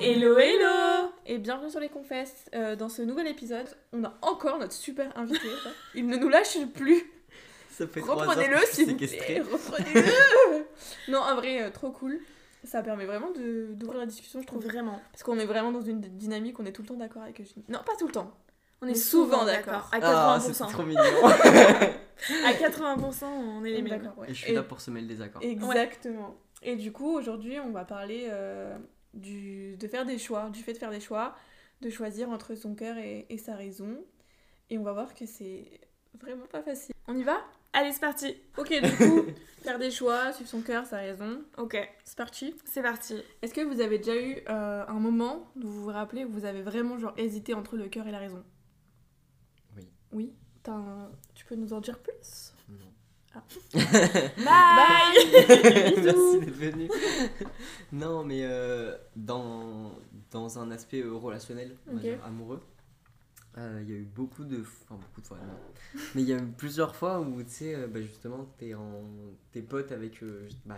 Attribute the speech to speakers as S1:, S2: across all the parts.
S1: Hello hello Et bienvenue sur les confesses. Euh, dans ce nouvel épisode, on a encore notre super invité. Il ne nous lâche plus. Reprenez-le s'il vous plaît. Reprenez-le Non, en vrai, euh, trop cool. Ça permet vraiment de- d'ouvrir la discussion, je trouve.
S2: Vraiment.
S1: Parce qu'on est vraiment dans une dynamique, on est tout le temps d'accord avec Eugénie. Non, pas tout le temps.
S2: On est souvent d'accord. À
S3: Ah,
S2: 80%.
S3: c'est trop mignon.
S2: à 80%, on est les mêmes.
S1: Ouais.
S3: Et je suis là pour semer le désaccord.
S1: Exactement. Et du coup, aujourd'hui, on va parler euh, du, de faire des choix, du fait de faire des choix, de choisir entre son cœur et, et sa raison. Et on va voir que c'est vraiment pas facile. On y va?
S2: Allez, c'est parti.
S1: Ok, du coup, faire des choix, suivre son cœur, sa raison.
S2: Ok,
S1: C'est parti?
S2: c'est parti.
S1: Est-ce que vous avez déjà eu euh, un moment, où vous vous rappelez, où vous avez vraiment genre hésité entre le cœur et la raison?
S3: Oui.
S1: Oui? T'as un- Tu peux nous en dire plus?
S3: Non.
S1: Ah.
S2: Bye
S3: Merci
S1: Bisous.
S3: d'être venu. non, mais euh, dans, dans un aspect euh, relationnel, on va
S1: Ok.
S3: dire, amoureux, euh, il y a eu beaucoup de. Enfin, beaucoup de fois, non. Mais il y a eu plusieurs fois où, tu sais, bah, justement, t'es en. T'es pote avec euh, bah,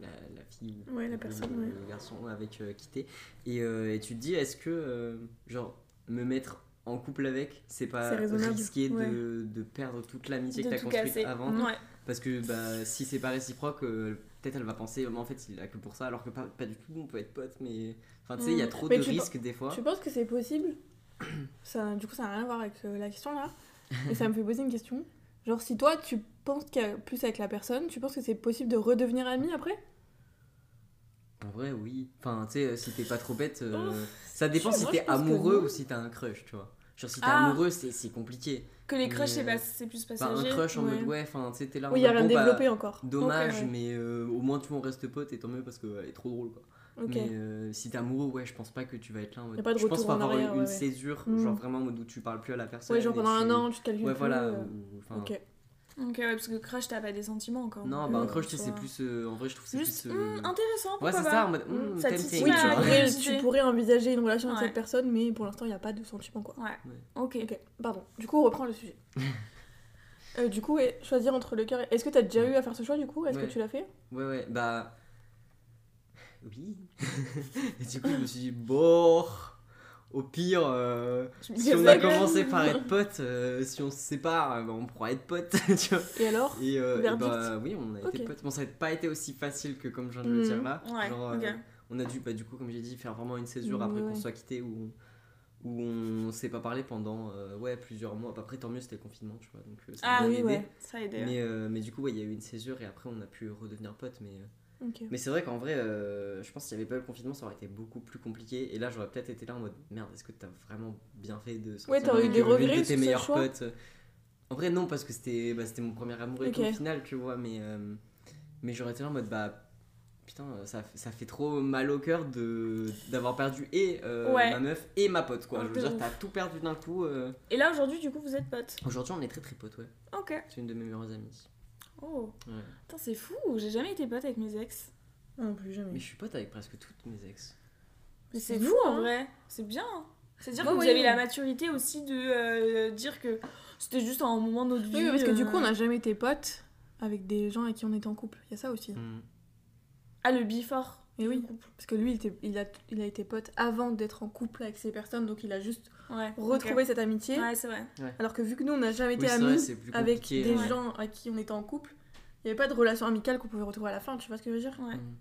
S3: la, la fille.
S1: Ouais, la
S3: ou
S1: personne,
S3: le,
S1: ouais.
S3: le garçon avec qui t'es. Et, et tu te dis, est-ce que, genre, me mettre en couple avec, c'est pas risqué
S1: ouais.
S3: de, de perdre toute l'amitié que t'as construite
S2: casser.
S3: avant
S2: Ouais.
S3: Parce que bah, si c'est pas réciproque, euh, peut-être elle va penser, mais en fait il a que pour ça, alors que pas, pas du tout, on peut être potes, mais. Enfin, tu sais, il y a
S1: Mm.
S3: trop
S1: Mais
S3: de risques des fois.
S1: Tu penses que c'est possible? Ça, Du coup, ça n'a rien à voir avec euh, la question là. Et ça me fait poser une question. Genre, si toi, tu penses qu'il y a plus avec la personne, tu penses que c'est possible de redevenir ami après?
S3: En vrai, oui. Enfin, tu sais, euh, si t'es pas trop bête, euh,
S1: Oh,
S3: ça dépend si t'es amoureux ou si t'as un crush, tu vois. Genre, si t'es
S2: Ah.
S3: amoureux, c'est compliqué.
S2: Que les crushs,
S3: Mais,
S2: c'est
S3: euh,
S2: c'est plus passager.
S3: un crush en
S1: ouais.
S3: mode, ouais, enfin, tu sais, t'es là.
S1: Oui, il y a rien
S3: bon, bah,
S1: développé encore.
S3: Dommage,
S1: ouais.
S3: mais euh, au moins, tu vois, on reste potes et tant mieux parce qu'elle est trop drôle, quoi. Mais euh, si t'es amoureux, ouais, je pense pas que tu vas être là en mode.
S1: Y a pas de
S3: je pense
S1: en
S3: faut avoir
S1: arrière,
S3: une, césure,
S1: Mm.
S3: genre vraiment en mode où tu parles plus à la personne.
S1: Ouais, genre pendant un an, tu te calcules
S3: Ouais,
S1: plus,
S3: voilà.
S1: euh,
S3: enfin.
S1: Ok,
S2: ouais, parce que crush, t'as pas des sentiments encore.
S3: Non, bah
S2: euh,
S3: crush, c'est
S2: soit-
S3: plus. euh, en vrai, je trouve que c'est
S2: Juste
S3: plus. euh,
S2: hum, intéressant,
S3: Ouais, c'est ça, en mode.
S2: Hum,
S3: hum,
S2: ça
S1: Oui, tu pourrais, tu pourrais envisager une relation avec cette personne, mais pour l'instant, il n'y a pas de sentiment quoi.
S2: Ouais. Ok.
S1: Ok, pardon. Du coup, on reprend le sujet. Euh, du coup, choisir entre le cœur et... Est-ce que t'as déjà eu à faire ce choix du coup? Est-ce
S3: Ouais.
S1: que tu l'as fait?
S3: Ouais, ouais, bah. Oui. et du coup, je me suis dit, bon. Au pire, euh, si on a
S2: gueule.
S3: commencé par être potes, euh, si on se sépare, euh, bah, on pourra être potes, tu vois.
S1: Et alors
S3: Et, bah oui, on a été potes. Bon, ça n'a pas été aussi facile que comme je viens de le
S1: Mhm.
S3: dire là.
S2: Ouais,
S3: Genre, on a dû, bah, du coup, comme j'ai dit, faire vraiment une césure
S1: Mhm,
S3: après
S1: ouais,
S3: qu'on soit quitté ou où on s'est pas parlé pendant euh, ouais, plusieurs mois. Après, tant mieux, c'était le confinement, tu vois. Donc, euh, ça a
S2: Ah
S3: bien
S1: oui,
S3: aidé.
S1: ouais.
S2: Ça a aidé.
S3: Mais, euh, mais du coup, ouais, il y a eu une césure et après, on a pu redevenir potes. Mais, mais c'est vrai qu'en vrai, euh, je pense qu'il n'y avait pas eu le confinement, ça aurait été beaucoup plus compliqué. Et là, j'aurais peut-être été là en mode merde, est-ce que t'as vraiment bien fait de sortir
S1: Ouais, t'aurais eu des regrets
S3: de tes meilleurs potes? En vrai, non, parce que c'était bah, mon premier amour et au final, tu vois. Mais, euh, mais j'aurais été là en mode bah. Putain, ça, ça fait trop mal au cœur d'avoir perdu et euh,
S2: Ouais.
S3: ma meuf et ma pote quoi.
S2: Un
S3: Je veux dire, t'as tout perdu d'un coup. euh.
S2: Et là, aujourd'hui, du coup, vous êtes potes?
S3: Aujourd'hui, on est très très potes, ouais.
S2: Ok.
S3: C'est une de mes meilleures amies.
S2: Oh.
S3: Ouais.
S2: C'est fou. J'ai jamais été pote avec mes ex.
S1: Non plus jamais.
S3: Mais je suis pote avec presque toutes mes ex.
S2: Mais
S1: C'est fou,
S2: en
S1: hein.
S2: vrai. C'est bien. hein. C'est-à-dire
S1: Ouais,
S2: que vous
S1: oui,
S2: avez
S1: oui.
S2: la maturité aussi de euh, dire que c'était juste un moment de notre vie.
S1: Oui, parce que du
S2: euh,
S1: coup, on n'a jamais été potes avec des gens avec qui on était en couple. Il y a ça aussi.
S3: Mm.
S2: Ah, le before.
S1: Et oui, parce que lui, il, était- il a, il a été pote avant d'être en couple avec ces personnes, donc il a juste
S2: Ouais.
S1: retrouvé cette amitié.
S2: Ouais, c'est vrai.
S1: Alors que vu que nous, on n'a jamais été
S3: Oui, c'est vrai,
S1: amis avec des
S3: ouais.
S1: gens à qui on était en couple, il n'y avait pas de relation amicale qu'on pouvait retrouver à la fin, tu vois ce que je veux dire?
S2: Ouais.
S3: Mm.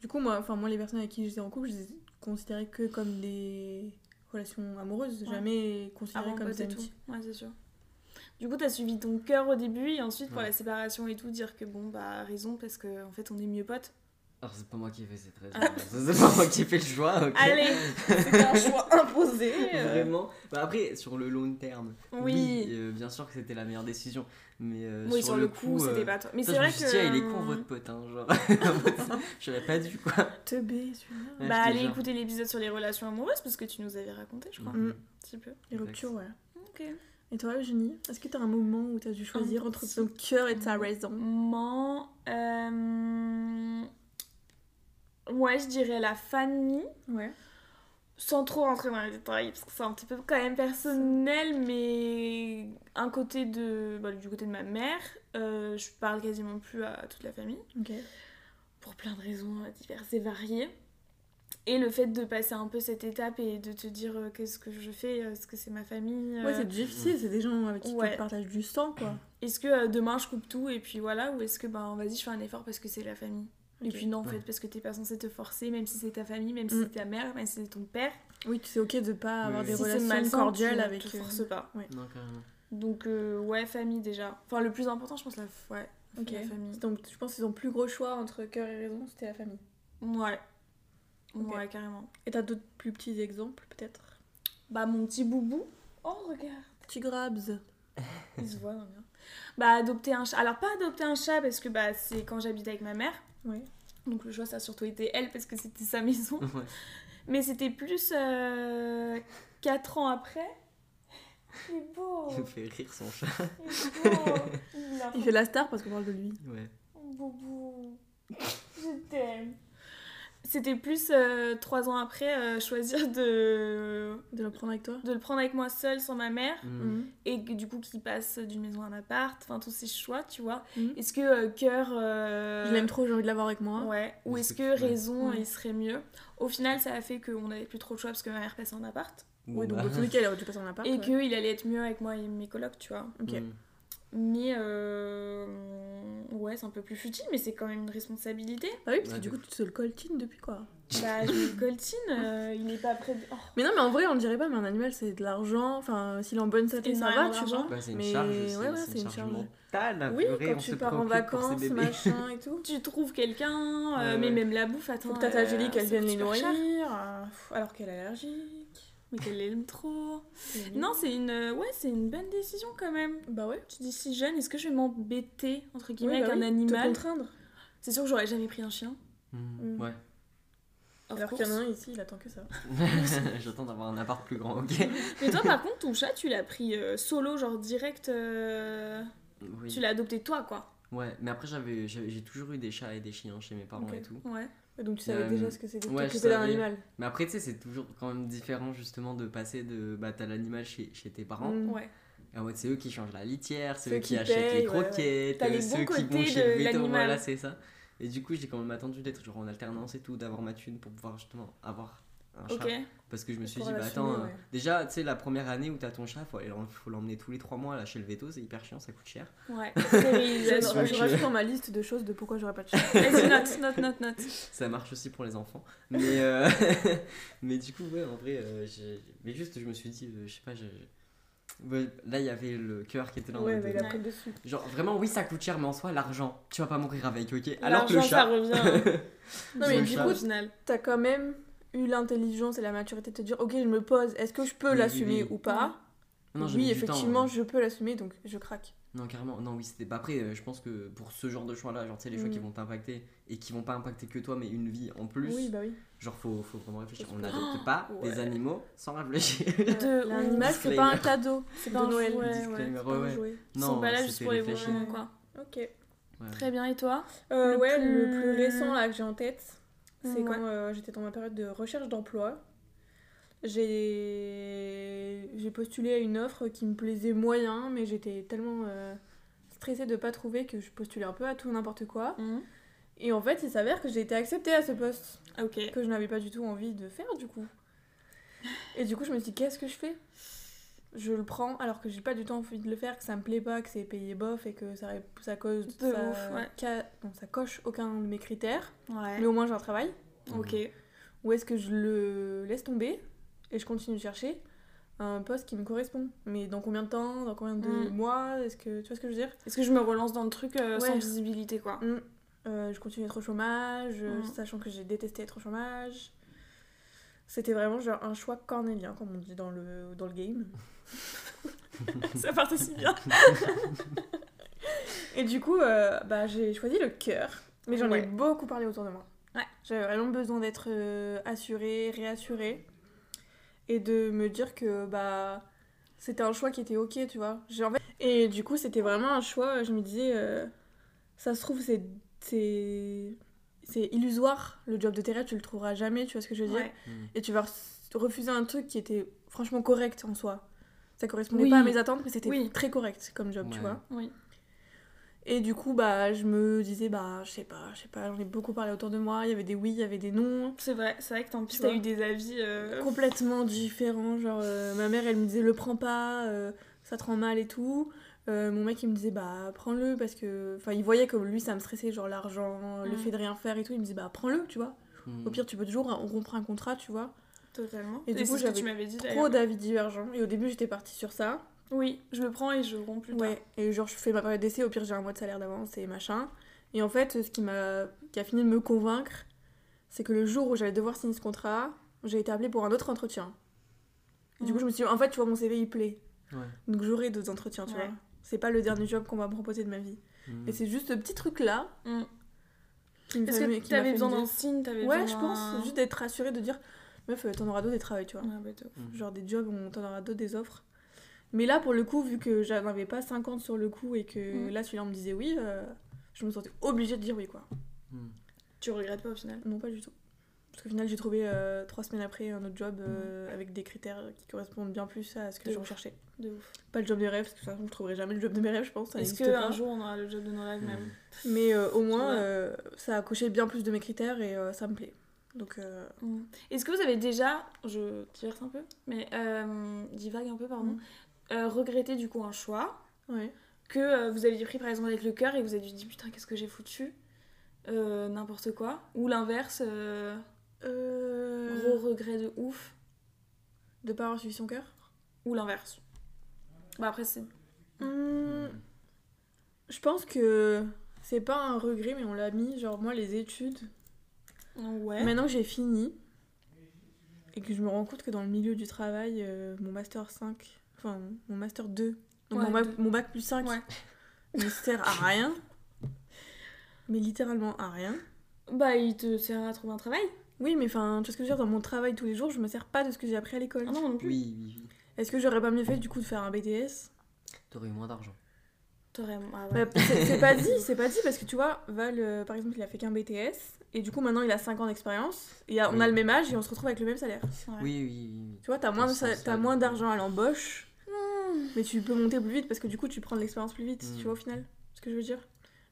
S1: Du coup, moi, enfin, moi, les personnes avec qui j'étais en couple, je les considérais que comme des relations amoureuses,
S2: Ouais.
S1: jamais considérées
S2: Avant
S1: comme des
S2: et tout.
S1: amitiés.
S2: Ouais, c'est sûr. Du coup, t'as suivi ton cœur au début et ensuite pour
S3: Ouais.
S2: la séparation et tout, dire que bon, bah, raison parce que en fait, on est mieux potes.
S3: Alors, c'est pas moi qui ai fait cette raison.
S2: Ah.
S3: c'est pas moi qui ai fait le choix, ok.
S2: Allez
S1: C'était un choix imposé. euh.
S3: Vraiment. Bah après, sur le long terme,
S2: Oui.
S3: euh, bien sûr que c'était la meilleure décision. Mais euh,
S2: Oui, sur, le coup,
S3: euh,
S2: c'était pas toi. Mais
S3: ça,
S2: c'est
S3: je
S2: vrai
S3: me suis
S2: que.
S3: dit, ah, il est con votre pote, hein, genre. J'aurais pas dû, quoi.
S1: Teubé, celui-là.
S3: Ouais,
S2: Bah,
S3: te
S2: allez écouter l'épisode sur les relations amoureuses parce que tu nous avais raconté, je crois.
S3: Mhm.
S2: Un petit peu.
S1: Les ruptures, ouais.
S2: Ok.
S1: Et toi, Eugénie, est-ce que t'as un moment où t'as dû choisir
S2: Un
S1: entre ton cœur et ta raison?
S2: Moment. euh, Ouais, je dirais la famille.
S1: Ouais.
S2: Sans trop rentrer dans les détails, parce que c'est un petit peu quand même personnel, mais un côté de, bah, du côté de ma mère, euh, je parle quasiment plus à toute la famille, pour plein de raisons diverses et variées. Et le fait de passer un peu cette étape et de te dire euh, qu'est-ce que je fais, euh, est-ce que c'est ma famille
S1: Ouais, c'est difficile, c'est des gens avec qui
S2: Ouais.
S1: tu partages du sang, quoi.
S2: Est-ce que euh, demain je coupe tout et puis voilà, ou est-ce que ben vas-y, je fais un effort parce que c'est la famille? Et
S1: Ok.
S2: puis non, en
S3: Ouais.
S2: fait, parce que t'es pas censé te forcer, même si c'est ta famille, même si
S1: Mm.
S2: c'est ta mère, même si c'est ton père.
S1: Oui, c'est ok de pas avoir
S3: Oui,
S1: des
S2: si
S1: relations cordiales
S2: tu
S1: avec.
S2: te
S1: euh,
S2: forces pas.
S3: Non, carrément.
S2: Donc euh, ouais, famille déjà. Enfin, le plus important, je pense, la, ouais,
S1: Ok.
S2: la famille.
S1: Donc, je pense qu'ils ont plus gros choix entre cœur et raison, c'était la famille.
S2: Ouais. Ouais, carrément.
S1: Et t'as d'autres plus petits exemples, peut-être?
S2: Bah, mon petit boubou. Oh, regarde.
S1: Petit Grabs.
S2: Il se voit, non, bien. Bah, adopter un chat. Alors, pas adopter un chat parce que bah, c'est quand j'habitais avec ma mère.
S1: Oui.
S2: Donc, le choix, ça a surtout été elle parce que c'était sa maison.
S3: Ouais.
S2: Mais c'était plus 4 ans après. Il est beau.
S3: Il me fait rire son chat.
S2: Il est beau. Il
S1: fait la star parce qu'on parle de lui.
S3: Ouais.
S2: Boubou. Je t'aime. C'était plus 3 ans après euh, choisir de...
S1: De le prendre avec toi
S2: de le prendre avec moi seule sans ma mère.
S3: Mm.
S1: Mhm.
S2: et que, du coup qui passe d'une maison à un appart, enfin tous ces choix, tu vois.
S1: Mhm.
S2: Est-ce que euh, cœur euh,
S1: Je l'aime trop, j'ai envie de l'avoir avec moi.
S2: Ouais, ou
S3: Est-ce que ouais.
S2: raison
S1: Ouais.
S2: il serait mieux? Au final, ça a fait qu'on n'avait plus trop de choix parce que ma mère passait en appart
S1: Oui, donc
S3: Bah.
S1: dans tous les cas, il aurait dû passer en appart.
S2: et
S1: ouais.
S2: qu'il allait être mieux avec moi et mes colocs, tu vois.
S1: Ok.
S3: Mm.
S2: Mais euh, ouais, c'est un peu plus futile, mais c'est quand même une responsabilité.
S1: Ah oui, parce que
S3: Ouais,
S1: du coup, tu te le coltines depuis quoi?
S2: Bah, je me coltine, euh, il est pas prêt. De... Oh.
S1: Mais non, mais en vrai, on dirait pas, mais un animal, c'est de l'argent. Enfin, s'il est en bonne santé, ça va, tu vois.
S3: Bah, c'est une
S1: Mais
S3: charge,
S1: ouais,
S3: c'est
S1: ouais,
S3: c'est
S1: c'est une charge.
S3: mentale.
S1: Oui, quand
S3: on
S1: tu pars en vacances, machin et tout.
S2: Tu trouves quelqu'un, euh,
S3: Ouais,
S2: mais
S3: ouais.
S2: même la bouffe, attends.
S1: Faut que Tata
S2: euh,
S1: Julie, qu'elle vienne les nourrir, alors qu'elle est allergique.
S2: Mais qu'elle l'aime trop. Non, c'est une, ouais, c'est une bonne décision quand même.
S1: Bah ouais.
S2: Tu dis si jeune, est-ce que je vais m'embêter entre guillemets
S1: Oui, bah
S2: avec un
S1: oui, Te
S2: animal
S1: contraindre.
S2: C'est sûr que j'aurais jamais pris un chien.
S3: Mm.
S1: Mm.
S3: Ouais.
S2: of
S1: Alors qu'il y en a un ici, il attend que ça.
S3: J'attends d'avoir un appart plus grand, ok
S2: Mais toi, par contre, ton chat, tu l'as pris euh, solo, genre direct. euh,
S3: Oui.
S2: Tu l'as adopté toi, quoi.
S3: Ouais, mais après j'avais j'ai toujours eu des chats et des chiens chez mes parents et tout.
S2: Ouais.
S1: Donc tu savais
S3: Euh,
S1: déjà ce que c'était
S3: ouais,
S1: d'un
S3: savais.
S1: animal.
S3: Mais après tu sais c'est toujours quand même différent justement de passer de bah t'as l'animal chez, chez tes parents
S1: Mm.
S2: Ouais.
S3: et en mode c'est eux qui changent la litière, c'est
S1: Ceux
S3: eux qui,
S1: qui
S3: achètent
S1: payent,
S3: les
S1: ouais, ouais.
S3: croquettes,
S2: T'as les
S3: euh, ceux qui vont chez le
S2: l'animal.
S3: voilà c'est ça. Et du coup j'ai quand même attendu d'être genre en alternance et tout, d'avoir ma thune pour pouvoir justement avoir un chat. Parce que je me suis dit, bah attends, euh,
S1: ouais.
S3: déjà, tu sais, la première année où t'as ton chat, faut, faut l'emmener tous les trois mois là chez le veto, c'est hyper chiant, ça coûte cher.
S2: Ouais.
S1: Je, rajoute dans ma liste de choses de pourquoi j'aurais pas de chat.
S2: Note, note, note, note.
S3: Ça marche aussi pour les enfants. Mais, euh, mais du coup, ouais, en vrai, euh, mais juste, je me suis dit, euh, je sais pas, là, il y avait le cœur qui était en
S1: Ouais,
S3: mode,
S1: mais il a pris le dessus.
S3: Genre, vraiment, oui, ça coûte cher, mais en soi, l'argent, tu vas pas mourir avec, ok? Alors que le
S2: L'argent, ça
S3: chat.
S2: revient.
S1: Non, mais du
S3: chat.
S1: coup, t'as quand même eu l'intelligence et la maturité de te dire ok je me pose est-ce que je peux
S3: Oui,
S1: l'assumer
S3: oui.
S1: ou pas
S3: Non,
S1: oui
S3: temps,
S1: effectivement
S3: hein.
S1: je peux l'assumer donc je craque
S3: Non, carrément. Non, oui, c'était pas après. euh, Je pense que pour ce genre de choix-là, genre, tu sais, les choix
S1: Mm.
S3: qui vont t'impacter et qui vont pas impacter que toi, mais une vie en plus.
S1: oui bah oui
S3: Genre, faut, faut vraiment réfléchir. On n'adopte pas
S1: ouais.
S3: des animaux sans réfléchir.
S2: De
S1: l'animal c'est pas un cadeau c'est de
S2: un
S1: Noël
S2: jouet, ouais.
S1: Pas.
S2: Ils sont pas là juste pour les moments, quoi.
S1: ok
S3: Ouais.
S2: Très bien, et toi?
S1: Euh,
S2: Le
S1: ouais
S2: plus-
S1: le plus récent là que j'ai en tête c'est
S2: Ouais.
S1: quand euh, j'étais dans ma période de recherche d'emploi. J'ai j'ai postulé à une offre qui me plaisait moyen mais j'étais tellement euh, stressée de pas trouver que je postulais un peu à tout n'importe quoi. Et en fait il s'avère que j'ai été acceptée à ce poste. Que je n'avais pas du tout envie de faire du coup. Et du coup, je me suis dit, qu'est-ce que je fais? Je le prends alors que j'ai pas du tout envie de le faire, que ça me plaît pas, que c'est payé bof et que ça, ça cause.
S2: De
S1: ça,
S2: ouf, ouais.
S1: ca- non, ça coche aucun de mes critères,
S2: Ouais.
S1: mais au moins j'ai un travail.
S2: Ok.
S1: Ou est-ce que je le laisse tomber et je continue de chercher un poste qui me correspond? Mais dans combien de temps? Dans combien de
S2: Mm.
S1: mois? Est-ce que tu vois ce que je veux dire?
S2: Est-ce que je me relance dans le truc euh, sans visibilité, quoi?
S1: Mm. Euh, je continue d'être au chômage, euh, sachant que j'ai détesté être au chômage. C'était vraiment genre un choix cornélien, comme on dit dans le, dans le game.
S2: Ça part aussi bien.
S1: Et du coup, euh, bah, j'ai choisi le cœur, mais j'en ai beaucoup parlé autour de moi.
S2: Ouais.
S1: J'avais vraiment besoin d'être euh, assurée, réassurée, et de me dire que bah c'était un choix qui était ok, tu vois. J'ai- en fait- Et du coup, c'était vraiment un choix, je me disais, euh, ça se trouve, c'est c'est c'est illusoire, le job de terrain, tu le trouveras jamais, tu vois ce que je veux dire
S2: Ouais.
S3: Mm.
S1: et tu vas re- refuser un truc qui était franchement correct en soi. Ça correspondait
S2: Oui.
S1: pas à mes attentes, mais c'était
S2: Oui.
S1: très correct comme job, tu vois.
S2: Oui.
S1: Et du coup, bah, je me disais, bah, je sais pas, je sais pas, j'en ai beaucoup parlé autour de moi. Il y avait des oui, il y avait des non.
S2: C'est vrai, c'est vrai que tant pis,
S1: Tu
S2: t'as eu des avis. euh,
S1: complètement différents. Genre, euh, ma mère, elle me disait, le prends pas, euh, ça te rend mal et tout. Euh, mon mec, il me disait, bah, prends-le parce que. Enfin, il voyait comme lui, ça me stressait, genre l'argent, le
S2: Mm.
S1: fait de rien faire et tout. Il me disait, bah, prends-le, tu vois.
S3: Hmm.
S1: Au pire, tu peux toujours rompre un contrat, tu vois.
S2: Totalement.
S1: Et du coup, j'avais
S2: tu m'avais dit
S1: Trop d'avis divergents. Et au début, j'étais partie sur ça.
S2: Oui, je le prends et je romps plus tard.
S1: Ouais, et genre je fais ma période d'essai, au pire j'ai un mois de salaire d'avance et machin. Et en fait, ce qui m'a qui a fini de me convaincre, c'est que le jour où j'allais devoir signer ce contrat, j'ai été appelée pour un autre entretien. Et Du coup,
S2: Mhm.
S1: je me suis dit, en fait, tu vois, mon CV il plaît.
S3: Ouais.
S1: Donc j'aurai d'autres entretiens, tu
S2: Ouais.
S1: vois. C'est pas le dernier job qu'on va me proposer de ma vie.
S3: Hmm.
S1: Et c'est juste ce petit truc-là
S2: Mm.
S1: qui me
S2: Est-ce
S1: fait-
S2: que t'avais besoin
S1: me
S2: d'un signe t'avais
S1: Ouais,
S2: besoin
S1: je pense. Juste d'être rassurée, de dire, meuf, euh, t'en auras d'autres des travails, tu vois.
S2: Ouais, bah.
S3: Hmm.
S1: Genre des jobs où on t'en aura d'autres, des offres. Mais là, pour le coup, vu que j'en avais pas 50 sur le coup et que
S2: Mhm.
S1: là, celui-là, on me disait oui, euh, je me sentais obligée de dire oui, quoi.
S3: Hmm.
S2: Tu regrettes pas au final?
S1: Non, pas du tout. Parce qu'au final, j'ai trouvé euh, trois semaines après un autre job euh, avec des critères qui correspondent bien plus à ce que
S2: De
S1: je recherchais.
S2: De ouf.
S1: Pas le job de rêve, parce que de toute façon, je trouverai jamais le job de mes rêves, je pense.
S2: Est-ce qu'un jour on aura le job de nos rêves même?
S3: Hmm.
S1: Mais euh, au moins, euh, ça a coché bien plus de mes critères et euh, ça me plaît. Donc, euh,
S2: Mm. Est-ce que vous avez déjà, je diverse un peu, mais euh, divague un peu, pardon,
S1: Mm.
S2: euh, regretté du coup un choix que vous aviez pris par exemple avec le cœur et vous avez dit putain qu'est-ce que j'ai foutu N'importe quoi. Ou l'inverse, gros regret de ouf.
S1: De pas avoir suivi son cœur?
S2: Ou l'inverse? Bah après c'est...
S1: Hmm, Je pense que c'est pas un regret, mais on l'a mis. Genre, moi, les études,
S2: Ouais.
S1: maintenant que j'ai fini et que je me rends compte que dans le milieu du travail, euh, mon master 5, enfin mon master 2, donc
S2: Ouais,
S1: mon, bac,
S2: deux.
S1: mon bac plus 5,
S2: Ouais.
S1: ne sert à rien. Mais littéralement à rien.
S2: Bah il te sert à trouver un travail
S1: Oui, mais enfin, tu vois ce que je veux dire, dans mon travail tous les jours, je me sers pas de ce que j'ai appris à l'école.
S2: Ah non, non plus.
S3: Oui, oui, oui.
S1: Est-ce que j'aurais pas mieux fait du coup de faire un BTS
S3: T'aurais eu moins d'argent.
S2: T'aurais... Ah ouais.
S1: Bah, c'est c'est pas dit, c'est pas dit parce que tu vois, Val, euh, par exemple, il a fait qu'un BTS et du coup maintenant il a 5 ans d'expérience et a- on a
S3: Oui.
S1: le même âge et on se retrouve avec le même salaire.
S2: Ouais.
S3: Oui, oui, oui.
S1: Tu vois, t'as moins, de moins d'argent à l'embauche,
S2: Hmm.
S1: mais tu peux monter plus vite parce que du coup tu prends de l'expérience plus vite, tu vois au final ce que je veux dire.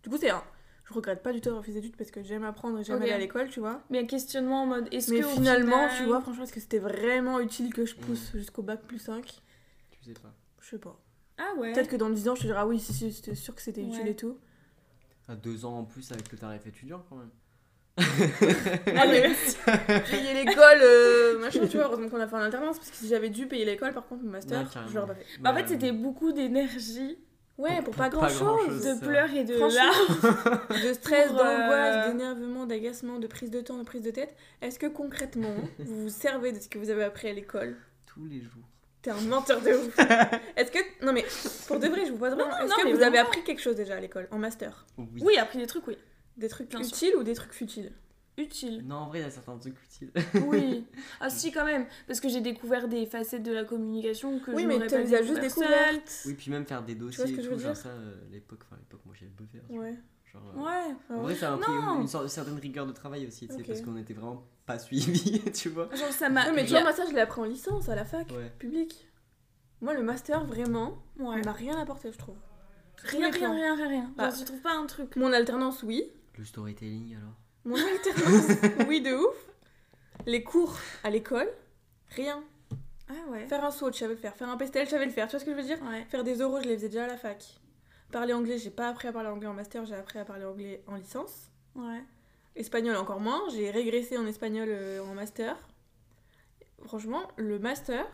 S1: Du coup, c'est un. Je regrette pas du tout d'avoir fait des études parce que j'aime apprendre et j'aime aller à l'école, tu vois.
S2: Mais un questionnement en mode est-ce
S1: Mais
S2: que au
S1: finalement,
S2: final-
S1: tu vois, franchement, est-ce que c'était vraiment utile que je pousse
S3: Mm.
S1: jusqu'au bac plus 5
S3: Tu sais pas.
S1: Je sais pas.
S2: Ah ouais.
S1: Peut-être que dans 10 ans, je te dirai, ah oui, si, si, c'était sûr que c'était utile et tout.
S3: À deux ans en plus avec le tarif étudiant quand même.
S1: Ah, mais payer l'école, euh, machin, tu vois, heureusement qu'on a fait en alternance, parce que si j'avais dû payer l'école, par contre, mon master, je l'aurais pas fait.
S2: Bah, en fait, c'était beaucoup d'énergie,
S1: Ouais, pour pas
S3: Pas
S1: grand chose.
S3: grand-chose.
S2: de
S3: ça.
S2: pleurs et de larmes.
S1: De stress,
S2: euh,
S1: d'angoisse, d'énervement, d'agacement, de prise de temps, de prise de tête. Est-ce que concrètement, vous vous servez de ce que vous avez appris à l'école?
S3: Tous les jours.
S1: T'es un menteur de ouf. Est-ce que. Non, mais pour de vrai, je vous pose vraiment. Est-ce
S2: non,
S1: que vous avez appris quelque chose déjà à l'école, en master?
S3: Oui.
S2: Oui, appris des trucs, oui.
S1: Des trucs
S2: Bien sûr.
S1: utiles ou des trucs futiles
S2: Utile.
S3: Non, en vrai, il y a certains trucs utiles.
S2: Oui. Ah si, quand même. Parce que j'ai découvert des facettes de la communication que
S1: Oui,
S2: je
S1: mais
S2: n'aurais
S1: tu
S2: pas
S1: les as juste
S2: découvert
S1: découvertes.
S3: Oui, puis même faire des dossiers
S1: vois ce
S3: et
S1: que je
S3: tout,
S1: veux
S3: genre
S1: dire
S3: ça, euh, l'époque, enfin l'époque, moi j'ai le faire.
S1: Ouais.
S3: Genre, euh,
S2: Ouais.
S3: En vrai, ça m'a pris
S2: Non.
S3: une, une sorte- une certaine rigueur de travail aussi, tu sais, parce qu'on était vraiment pas suivis, tu vois.
S2: Genre, ça m'a...
S1: Ouais, mais tu
S2: a-
S1: vois, moi, ça, je l'ai appris en licence à la fac,
S3: Ouais.
S1: public. Moi, le master, vraiment,
S2: Ouais.
S1: il m'a rien apporté, je trouve.
S2: Rien, rien, rien, rien, rien.
S1: Bah.
S2: Genre, tu trouves pas un truc
S1: Mon alternance, oui.
S3: Le storytelling alors.
S1: Mon alternance, oui, de ouf. Les cours à l'école, rien.
S2: Ah ouais.
S1: Faire un saut, je savais le faire. Faire un pestel, je savais le faire. Tu vois ce que je veux dire
S2: Ouais.
S1: Faire des oraux, je les faisais déjà à la fac. Parler anglais, j'ai pas appris à parler anglais en master, j'ai appris à parler anglais en licence.
S2: Ouais.
S1: Espagnol encore moins, j'ai régressé en espagnol euh, en master. Franchement, le master,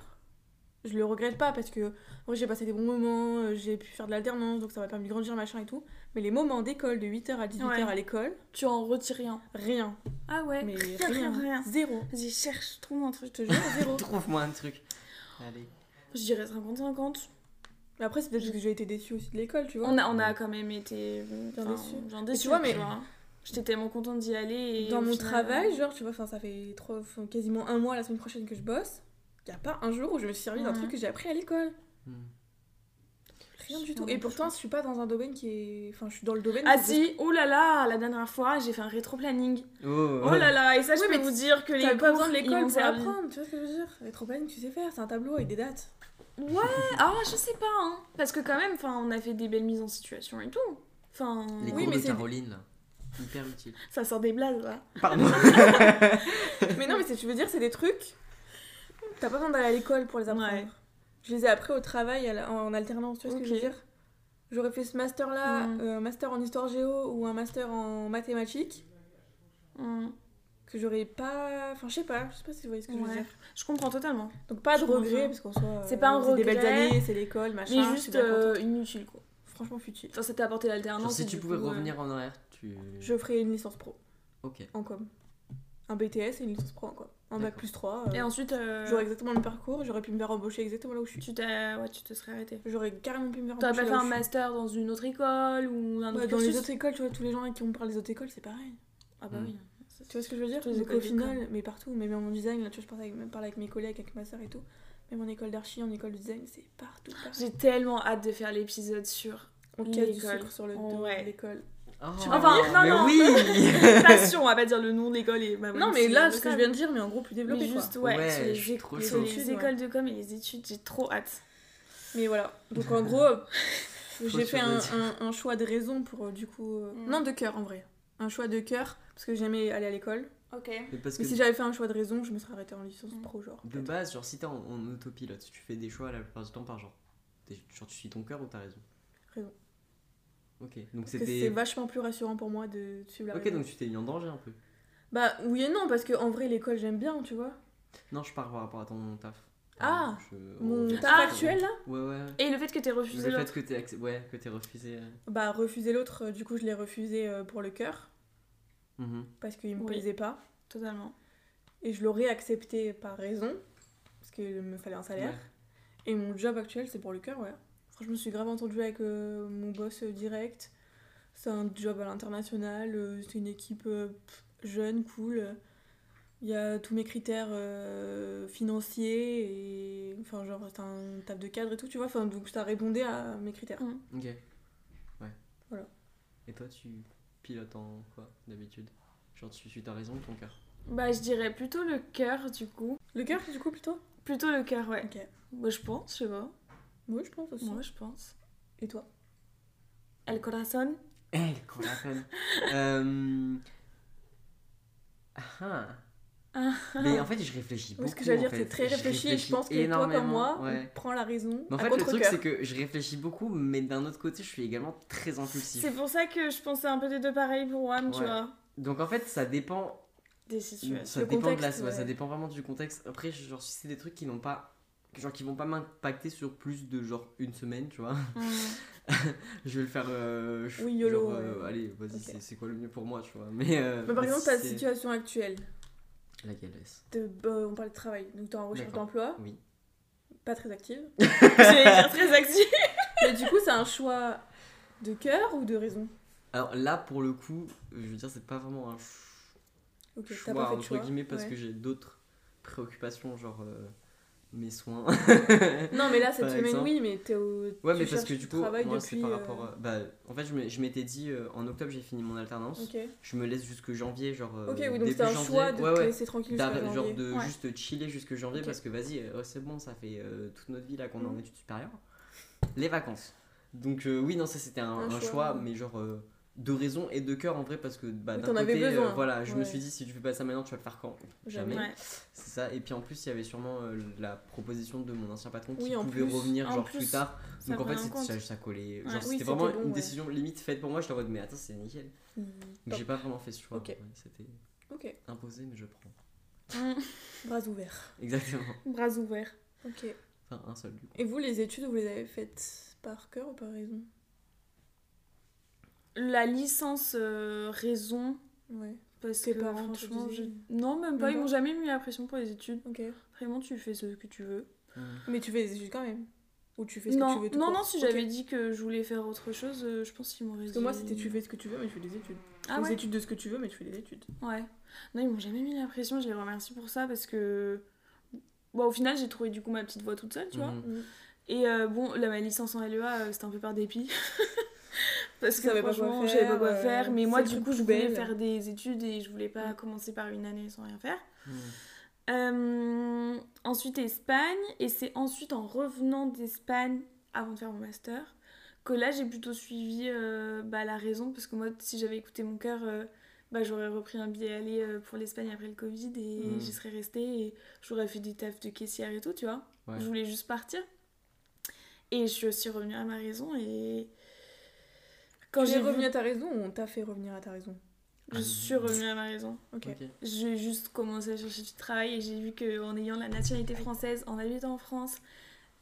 S1: je le regrette pas parce que en vrai, j'ai passé des bons moments, euh, j'ai pu faire de l'alternance, donc ça m'a permis de grandir, machin et tout. Mais les moments d'école, de 8h à 18h
S2: Ouais.
S1: à l'école,
S2: Tu en retires rien.
S1: rien.
S2: Ah ouais.
S1: Mais
S2: rien,
S1: rien. Zéro.
S2: Vas-y, cherche, trouve un truc.
S1: Je te jure, zéro.
S3: Trouve-moi un truc. Allez.
S2: Je dirais 50-50.
S1: Mais après, c'est peut-être parce que j'ai été déçue aussi de l'école, tu vois.
S2: On a, on a quand même été
S1: Bien
S2: enfin,
S1: déçus.
S2: bien
S1: tu vois, mais-
S2: J'étais tellement contente d'y aller. Et
S1: Dans mon
S2: final,
S1: travail, genre, tu vois, enfin, ça fait trois, quasiment un mois la semaine prochaine que je bosse. Y a pas un jour où je me suis servi d'un truc que j'ai appris à l'école.
S3: Hmm.
S1: Rien du tout. Et pourtant, je suis pas dans un domaine qui est. Enfin, je suis dans le domaine.
S2: Ah si, oh là là, la dernière fois, j'ai fait un rétro-planning.
S3: Oh,
S2: Oh là là, et ça, je
S1: Oui,
S2: peux vous dire que les
S1: T'as pas
S2: cours,
S1: besoin de l'école pour apprendre, tu vois ce que je veux dire? Rétroplanning, tu sais faire, c'est un tableau avec des dates.
S2: Ouais, ah, je sais pas, hein. Parce que quand même, enfin, on a fait des belles mises en situation et tout. Enfin,
S3: Les
S1: Oui,
S3: cours
S1: mais
S3: de Caroline, là. Hyper utile.
S2: ça sort des blagues là.
S3: Pardon.
S1: Mais non, mais c'est- tu veux dire, c'est des trucs. T'as pas besoin d'aller à l'école pour les apprendre.
S2: Ouais.
S1: Je les ai appris au travail en alternance, tu vois ce que je veux dire? J'aurais fait ce master-là,
S2: Mm.
S1: euh, un master en histoire géo ou un master en mathématiques,
S2: Hmm.
S1: que j'aurais pas. Enfin, je sais pas, je sais pas si vous voyez ce que je veux
S2: Ouais.
S1: dire.
S2: Je comprends totalement.
S1: Donc, pas de regret, parce qu'en soit.
S2: C'est pas un
S1: C'est des belles
S2: regret,
S1: années, c'est l'école, machin.
S2: Mais juste euh, inutile quoi.
S1: Franchement, futile.
S2: Enfin, ça t'a apporté l'alternance.
S3: Si tu pouvais
S2: coup, euh,
S3: revenir en arrière, tu.
S1: Je ferais une licence pro
S3: Ok.
S1: en com. Un BTS et une licence pro en com. Un bac plus 3.
S2: Et ensuite, euh,
S1: J'aurais exactement le même parcours, j'aurais pu me faire embaucher exactement là où je suis.
S2: tu, ouais, tu te serais arrêté.
S1: J'aurais carrément pu me faire
S2: T'aurais
S1: embaucher
S2: pas fait un master dans une autre école ou un
S1: Ouais,
S2: autre
S1: dans les autres écoles, tu vois, tous les gens qui on parle des autres écoles, c'est pareil.
S2: Ah bah
S3: Mm.
S2: oui.
S1: Tu vois ce que je veux dire? Donc au final, mais partout, mais même en design, là, tu vois, je parlais avec, même parler avec mes collègues, avec ma soeur et tout. Même en école d'archi, en école de design, c'est partout. partout.
S2: J'ai tellement hâte de faire l'épisode sur
S1: On casse du
S2: l'école.
S1: sucre sur le
S2: Oh,
S1: dos
S2: ouais.
S1: de l'école.
S3: Oh,
S2: Enfin, non,
S3: mais
S2: non.
S3: oui
S2: passion, on va pas dire le nom de l'école et
S1: Non, mais là, ce que je viens de dire, mais en gros, plus développé,
S2: mais
S1: quoi.
S2: juste ouais,
S3: Ouais,
S2: sur
S3: je
S2: les,
S3: suis
S2: éc-
S3: trop
S2: sur
S3: chaud.
S2: les
S1: Études, ouais.
S2: écoles de com et les études, j'ai trop hâte.
S1: Mais voilà. Donc en gros, euh, j'ai fait un, choix de raison pour, euh, du coup... euh,
S2: Mm.
S1: Non, de cœur, en vrai. Un choix de cœur, parce que j'aimais aller à l'école.
S2: Ok.
S3: Mais parce que
S1: Mais si j'avais fait un choix de raison, je me serais arrêtée en licence
S2: Mm.
S1: pro, genre.
S3: de base, genre, si t'es en, en autopilote, tu fais des choix la plupart du temps par genre. Genre, tu suis ton cœur ou t'as raison?
S1: Raison.
S3: Ok, donc c'était.
S1: vachement plus rassurant pour moi de suivre la
S3: Ok, donc tu t'es mis en danger un peu.
S1: Bah oui et non, parce que en vrai, l'école, j'aime bien, tu vois.
S3: Non, je parle par rapport à ton taf.
S1: Ah,
S3: Je-
S1: Mon taf actuel, là
S3: Ouais, ouais.
S2: Et le fait que t'aies refusé
S3: Le
S2: l'autre.
S3: fait que t'aies ouais, que t'aies refusé. euh,
S1: Bah refuser l'autre, euh, du coup, je l'ai refusé euh, pour le cœur,
S3: mhm.
S1: parce qu'il me
S2: Oui.
S1: plaisait pas.
S2: Totalement.
S1: Et je l'aurais accepté par raison, parce qu'il me fallait un salaire.
S3: Ouais.
S1: Et mon job actuel, c'est pour le cœur, ouais. Je suis grave entendue avec euh, mon boss euh, direct. C'est un job à l'international, euh, c'est une équipe euh, pff, jeune, cool. Il y a tous mes critères euh, financiers et. Enfin, genre, c'est un table de cadre et tout, tu vois. Enfin, donc ça répondait à mes critères.
S3: Ok. Ouais.
S1: Voilà.
S3: Et toi, tu pilotes en quoi d'habitude? Genre, tu suis ta raison ou ton cœur?
S2: Bah, je dirais plutôt le cœur du coup.
S1: Le cœur, du coup, plutôt?
S2: Plutôt le cœur, ouais.
S1: Ok.
S2: Bah, je pense, je sais pas.
S1: Oui, je pense aussi.
S2: Moi, je pense.
S1: Et toi?
S2: El corazón.
S3: Eh, qu'on l'appelle. euh... Ah.
S2: Ah.
S3: Mais en fait, je réfléchis beaucoup.
S1: Parce que j'allais dire, c'est très réfléchi et je pense que toi, comme moi,
S3: ouais.
S1: on prend la raison.
S3: Mais en
S1: à
S3: fait, le truc, c'est que je réfléchis beaucoup, mais d'un autre côté, je suis également très impulsif.
S2: C'est pour ça que je pensais un peu des deux pareils pour Wam, tu vois.
S3: Donc en fait, ça dépend.
S2: Des situations.
S3: Ça
S1: Le
S3: dépend de la, ouais, ça dépend vraiment du contexte. Après, genre, si c'est des trucs qui n'ont pas, genre, qui vont pas m'impacter sur plus de genre une semaine, tu vois.
S2: Mm.
S3: je vais le faire. euh, je-
S1: Oui, YOLO,
S3: genre, euh,
S1: ouais.
S3: allez, vas-y, c'est- quoi le mieux pour moi, tu vois. Mais, euh,
S1: par exemple, ta situation actuelle,
S3: Laquelle
S1: de, bah, on parle de travail, donc t'es en recherche d'emploi,
S3: Oui.
S1: pas très active.
S2: J'allais dire très actif.
S1: Mais du coup, c'est un choix de cœur ou de raison?
S3: Alors là, pour le coup, je veux dire, c'est pas vraiment un choix,
S1: pas fait de
S3: entre
S1: choix.
S3: guillemets, parce
S1: ouais.
S3: que j'ai d'autres préoccupations, genre mes soins.
S1: Non, mais là, cette semaine,
S3: exemple.
S1: oui, mais t'es au.
S3: Ouais,
S1: tu
S3: mais parce que du coup, moi, c'est par
S1: euh,
S3: rapport. à- Bah, en fait, je m'étais dit, euh, en octobre, j'ai fini mon alternance. Je me laisse jusque janvier, genre. euh,
S1: Ok, oui, donc c'est un
S3: janvier.
S1: choix de
S3: Ouais,
S1: te
S3: ouais.
S1: laisser tranquille
S3: D'arr- genre
S1: janvier.
S3: de
S2: Ouais.
S3: juste chiller jusque janvier parce que vas-y, euh, c'est bon, ça fait euh, toute notre vie là qu'on est en
S1: Mhm.
S3: études supérieures. Les vacances. Donc, euh, oui, non, ça c'était un,
S1: Un
S3: un
S1: choix,
S3: mais genre euh, de raison et de cœur en vrai parce que bah, d'un côté, euh, voilà, je me suis dit si tu fais pas ça maintenant, tu vas le faire quand?
S1: Jamais.
S2: Ouais.
S3: C'est ça. Et puis en plus, il y avait sûrement euh, la proposition de mon ancien patron qui
S1: Oui,
S3: pouvait
S1: plus.
S3: revenir
S2: En
S3: genre
S2: plus,
S3: plus tard. Donc en fait, c'était- ça, ça collait.
S2: Ouais.
S3: Genre,
S1: Oui,
S3: c'était vraiment
S1: bon,
S3: une décision limite faite pour moi. Je dit, mais attends, c'est nickel.
S1: Mm,
S3: j'ai pas vraiment fait ce choix. C'était imposé, mais je prends.
S2: Mm.
S1: bras ouverts.
S3: Exactement.
S2: Bras ouverts.
S1: Ok.
S3: Enfin, un seul du coup.
S1: Et vous, les études, vous les avez faites par cœur ou par raison?
S2: La licence euh, raison.
S1: Ouais.
S2: Parce
S1: Tes
S2: que
S1: parents
S2: franchement, je- non, même pas.
S1: Même
S2: Ils m'ont jamais mis la pression pour les études.
S1: Ok.
S2: Vraiment, tu fais ce que tu veux.
S1: Mais tu fais des études quand même Ou tu fais ce que
S2: Non,
S1: tu veux tout
S2: non,
S1: court
S2: non, si j'avais dit que je voulais faire autre chose, euh, je pense qu'ils m'auraient dit.
S1: Parce que moi, c'était tu fais ce que tu veux, mais tu fais des études. Tu
S2: Ah ouais
S1: des études de ce que tu veux, mais tu fais des études.
S2: Ouais. Non, ils m'ont jamais mis la pression, je les remercie pour ça parce que. Bon, au final, j'ai trouvé du coup ma petite voie toute seule, tu vois.
S3: Mhm.
S2: Et euh, bon, là, ma licence en LEA, c'était un peu par dépit. Parce que franchement, je savais pas quoi
S1: euh,
S2: faire. Mais moi, du coup, je voulais faire des études et je voulais pas
S1: Mm.
S2: commencer par une année sans rien faire.
S3: Mhm.
S2: Euh, ensuite, Espagne. Et c'est ensuite en revenant d'Espagne, avant de faire mon master, que là j'ai plutôt suivi euh, bah, la raison parce que moi si j'avais écouté mon cœur euh, bah, j'aurais repris un billet aller pour l'Espagne après le Covid et
S3: Mm.
S2: j'y serais restée et j'aurais fait des tafs de caissière et tout tu vois
S3: Ouais.
S2: je voulais juste partir et je suis aussi revenue à ma raison et
S1: Quand j'ai revenu à ta raison on t'a fait revenir à ta raison
S2: je suis revenue à ma raison
S1: Ok.
S3: Ok.
S2: j'ai juste commencé à chercher du travail et j'ai vu qu'en ayant la nationalité française en habitant en France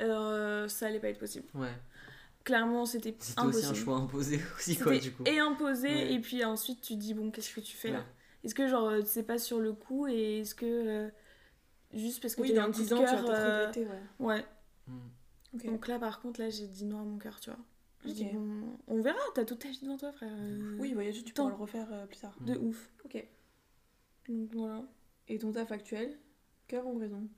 S2: euh, ça allait pas être possible
S3: Ouais.
S2: clairement c'était
S3: C'était aussi
S2: impossible
S3: un choix imposé aussi, quoi, du coup.
S2: et imposé
S3: Ouais.
S2: et puis ensuite tu dis bon qu'est-ce que tu fais là est-ce que genre euh, c'est pas sur le coup et est-ce que euh, juste parce que
S1: Oui, dans
S2: un coup
S1: 10
S2: de cœur euh,
S1: ouais.
S2: ouais
S3: Mm.
S1: Ok.
S2: donc là par contre là j'ai dit non à mon cœur tu vois je
S1: Ok.
S2: dis bon on verra t'as toute ta vie devant toi frère euh,
S1: Oui, voyager, tu
S2: Tant.
S1: pourras le refaire euh, plus tard.
S2: de ouf
S1: Ok.
S2: donc voilà
S1: Et ton taf actuel? Cœur ou raison?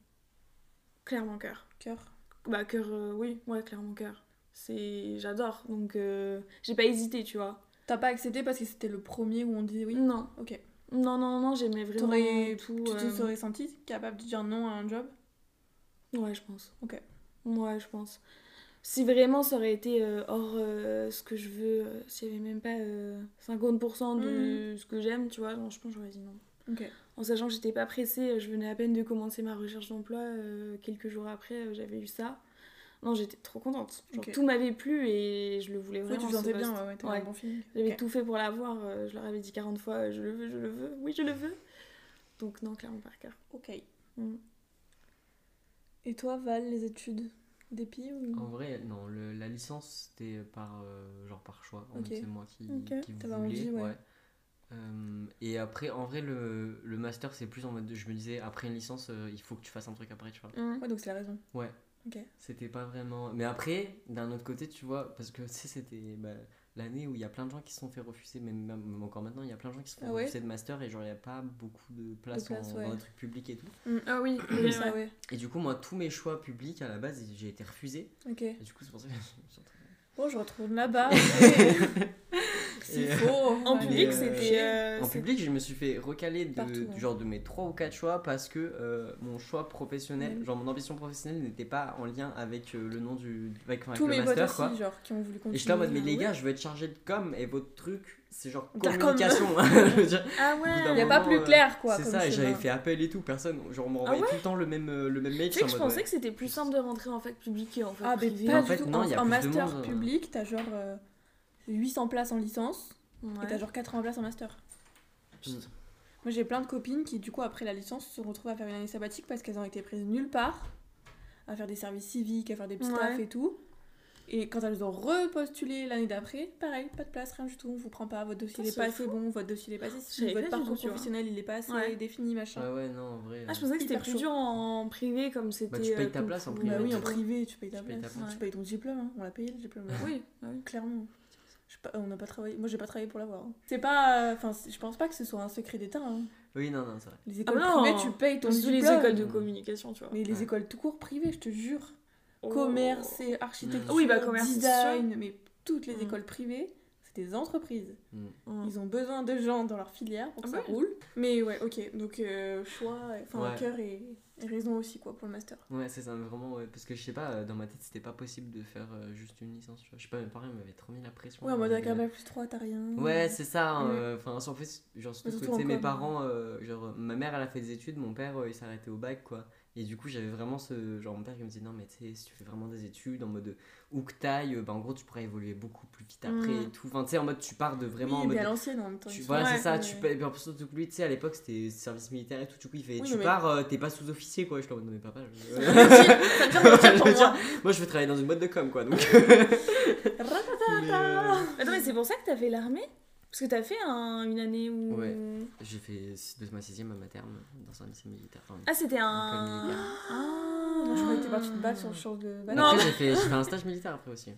S2: Clairement cœur
S1: Cœur?
S2: bah cœur euh, oui ouais clairement cœur c'est j'adore donc euh, j'ai pas hésité tu vois
S1: T'as pas accepté parce que c'était le premier où on disait oui?
S2: Non
S1: Ok.
S2: non non non j'aimais vraiment
S1: T'aurais-
S2: tout
S1: Tu te
S2: euh,
S1: serais senti capable de dire non à un job?
S2: Ouais, je pense.
S1: Ok.
S2: Ouais, je pense. Si vraiment ça aurait été euh, hors euh, ce que je veux, euh, s'il y avait même pas euh, 50% de ce que j'aime, tu vois, non, je pense que j'aurais dit non.
S1: Ok.
S2: En sachant que j'étais pas pressée, je venais à peine de commencer ma recherche d'emploi, quelques jours après, j'avais eu ça. Non, j'étais trop contente. Genre, tout m'avait plu et je le voulais
S1: Oui,
S2: vraiment.
S1: tu
S2: ce
S1: sentais bien, ouais, ouais,
S2: Ouais.
S1: un bon.
S2: J'avais tout fait pour l'avoir, je leur avais dit 40 fois, je le veux, je le veux, oui, je le veux. Donc non, clairement par cœur.
S1: Ok.
S2: Mm.
S1: Et toi, Val, les études? D'épi ou
S3: En vrai, non, le- la licence c'était par euh, genre par choix. En
S1: Ok.
S3: fait, c'est moi qui,
S2: Ok.
S3: qui voulais.
S1: envie, ouais.
S3: Euh, et après, en vrai, le, le master c'est plus en mode. Je me disais, après une licence, euh, il faut que tu fasses un truc après, tu vois.
S2: Mm.
S1: Ouais, donc c'est la raison.
S3: Ouais.
S1: Ok.
S3: C'était pas vraiment. Mais après, d'un autre côté, tu vois, parce que tu sais, c'était bah, l'année où il y a plein de gens qui se sont fait refuser, même, même encore maintenant, il y a plein de gens qui se font
S1: Ah ouais
S3: refuser de master et genre, il n'y a pas beaucoup de place,
S1: place,
S3: en-
S1: ouais.
S3: dans les trucs publics et tout.
S2: Ah oui,
S1: Oui, ça,
S2: ouais.
S3: Et du coup, moi, tous mes choix publics à la base, j'ai été refusé.
S1: Ok.
S3: Et du coup, c'est pour ça que je me suis
S1: Bon, je retourne là-bas. S'il
S3: Et,
S1: faut.
S2: En public,
S3: euh,
S2: c'était. euh,
S3: En public, je me suis fait recaler de,
S1: Partout,
S3: du
S1: hein.
S3: genre de mes 3 ou 4 choix parce que euh, mon choix professionnel,
S1: Mhm.
S3: genre mon ambition professionnelle n'était pas en lien avec euh, le nom du avec,
S1: Tous
S3: le
S1: mes potes
S3: master
S1: aussi,
S3: quoi.
S1: genre, qui ont voulu continuer.
S3: Et j'étais en mode mais
S1: Ah
S3: les
S1: ouais.
S3: gars, je veux être chargé de com et votre truc c'est genre communication. je veux dire,
S2: Ah ouais.
S3: d'un
S1: Y a pas plus
S3: euh,
S1: clair, quoi.
S3: c'est
S1: comme
S3: ça, et j'avais fait appel et tout, personne, genre on me
S2: Ah
S3: renvoyait
S2: ouais
S3: tout le temps le même euh, le même mail.
S2: Tu sais que je pensais
S3: ouais.
S2: que c'était plus simple de rentrer en fac publique et en fac
S1: Ah, mais
S2: privée.
S1: pas
S3: En
S1: du
S3: fait,
S1: tout.
S3: non,
S1: En,
S3: il
S1: master
S3: euh.
S1: public, t'as genre euh, 800 places en licence
S2: Ouais.
S1: et t'as genre 80 places en master.
S3: Putain.
S1: Moi, j'ai plein de copines qui, du coup, après la licence, se retrouvent à faire une année sabbatique parce qu'elles ont été prises nulle part, à faire des services civiques, à faire des petits
S2: Ouais.
S1: tafs et tout. Et quand elles ont repostulé l'année d'après, pareil, pas de place, rien du tout, on vous prend pas, votre dossier n'est pas assez bon, votre dossier n'est pas assez, votre parcours professionnel il est pas assez
S2: Ouais.
S1: défini, machin.
S3: Ouais ouais non en vrai.
S2: Ah, je pensais que c'était plus
S1: chaud.
S2: dur en privé comme c'était.
S3: Bah, tu payes
S2: euh,
S3: ta place en privé,
S1: Bah oui, en privé, tu payes ta
S3: Tu payes ta
S1: place. Tu payes ton diplôme, hein. on l'a payé le diplôme.
S2: Oui, oui.
S1: Clairement. Je sais pas, on n'a pas travaillé. Moi, j'ai pas travaillé pour l'avoir. hein. C'est pas. Enfin, je pense pas que ce soit un secret d'État. hein.
S3: Oui non non c'est vrai.
S1: Les écoles
S2: Ah non.
S1: privées, tu payes ton
S2: les
S1: diplôme.
S2: écoles de communication, tu vois.
S1: Mais les
S3: Ouais.
S1: écoles tout court privées, je te jure.
S2: Oh.
S1: Commerce et architecture.
S2: Oui, bah, commerce,
S1: design. Mais toutes les
S2: Mm.
S1: écoles privées, c'est des entreprises.
S3: Mm.
S2: Mm.
S1: Ils ont besoin de gens dans leur filière pour que
S2: Ah
S1: ça
S2: ouais.
S1: roule. Mais ouais, ok. Donc, euh, choix, enfin,
S3: Ouais.
S1: cœur et, et raison aussi, quoi, pour le master.
S3: Ouais, c'est ça, vraiment, ouais, parce que je sais pas, euh, dans ma tête, c'était pas possible de faire euh, juste une licence, tu vois. Je sais pas, mes parents m'avaient trop mis la pression.
S1: Ouais, en mode
S3: euh,
S1: avec un bac plus 3, t'as rien.
S3: Ouais, c'est ça. hein,
S1: Mm.
S3: euh, Enfin, en fait, genre, surtout que,
S1: surtout
S3: tu sais, mes
S1: com.
S3: parents, euh, genre, ma mère, elle a fait des études, mon père, euh, il s'est arrêté au bac, quoi. Et du coup, j'avais vraiment ce. Genre, mon père qui me disait, non, mais tu sais, si tu fais vraiment des études, en mode où que t'ailles, euh, bah, en gros, tu pourras évoluer beaucoup plus vite après
S2: Mm.
S3: et tout. Enfin, tu sais, en mode, tu pars de vraiment. en
S1: oui, mais
S3: mode-
S1: à l'ancienne en même temps.
S3: tu, voilà,
S2: Ouais,
S3: c'est ça,
S1: ouais.
S3: tu et puis en plus, surtout que lui, tu sais, à l'époque, c'était service militaire et tout, du coup, il fait,
S1: Oui,
S3: tu
S1: mais-
S3: pars, euh, t'es pas sous-officier, quoi. Je suis en mode, non, mais papa, je...
S1: Ça pour
S3: Je veux dire,
S1: moi.
S3: moi, je veux travailler dans une boîte de com, quoi, donc. Mais, euh,
S2: Attends, mais c'est pour ça que t'as fait l'armée? Parce que t'as fait un- une année où.
S3: Ouais. J'ai fait de ma sixième à ma terme dans un lycée militaire. Enfin,
S2: Ah, c'était un.
S3: militaire.
S2: Ah,
S1: Je croyais que t'étais partie de balle sur le champ de balle.
S2: Non,
S3: après, j'ai fait, j'ai fait un stage militaire après aussi.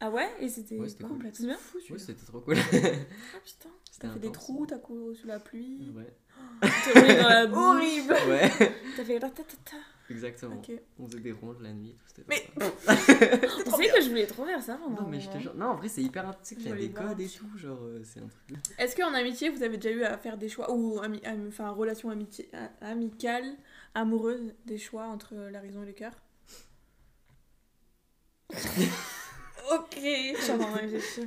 S2: Ah ouais? Et c'était.
S3: Ouais, c'était cool.
S2: complètement. C'est bien
S1: fou,
S3: Ouais, c'était trop cool.
S2: Ah putain.
S3: C'était
S1: T'as fait des trous, t'as couru sous la pluie.
S3: Ouais.
S2: T'es roulé dans la boue.
S1: Horrible
S3: Ouais,
S2: T'as fait.
S3: Exactement. On faisait des rondes la nuit, tout c'était
S1: Mais-.
S2: Tu sais que je voulais trop faire ça
S3: Non, mais je te jure. Non, en vrai, c'est hyper intéressant. Il y a des codes et tout. Genre, euh, c'est un truc.
S1: Est-ce qu'en amitié, vous avez déjà eu à faire des choix, ou ami- am- enfin, relation amitié, amicale, amoureuse, des choix entre la raison et le cœur? Ok.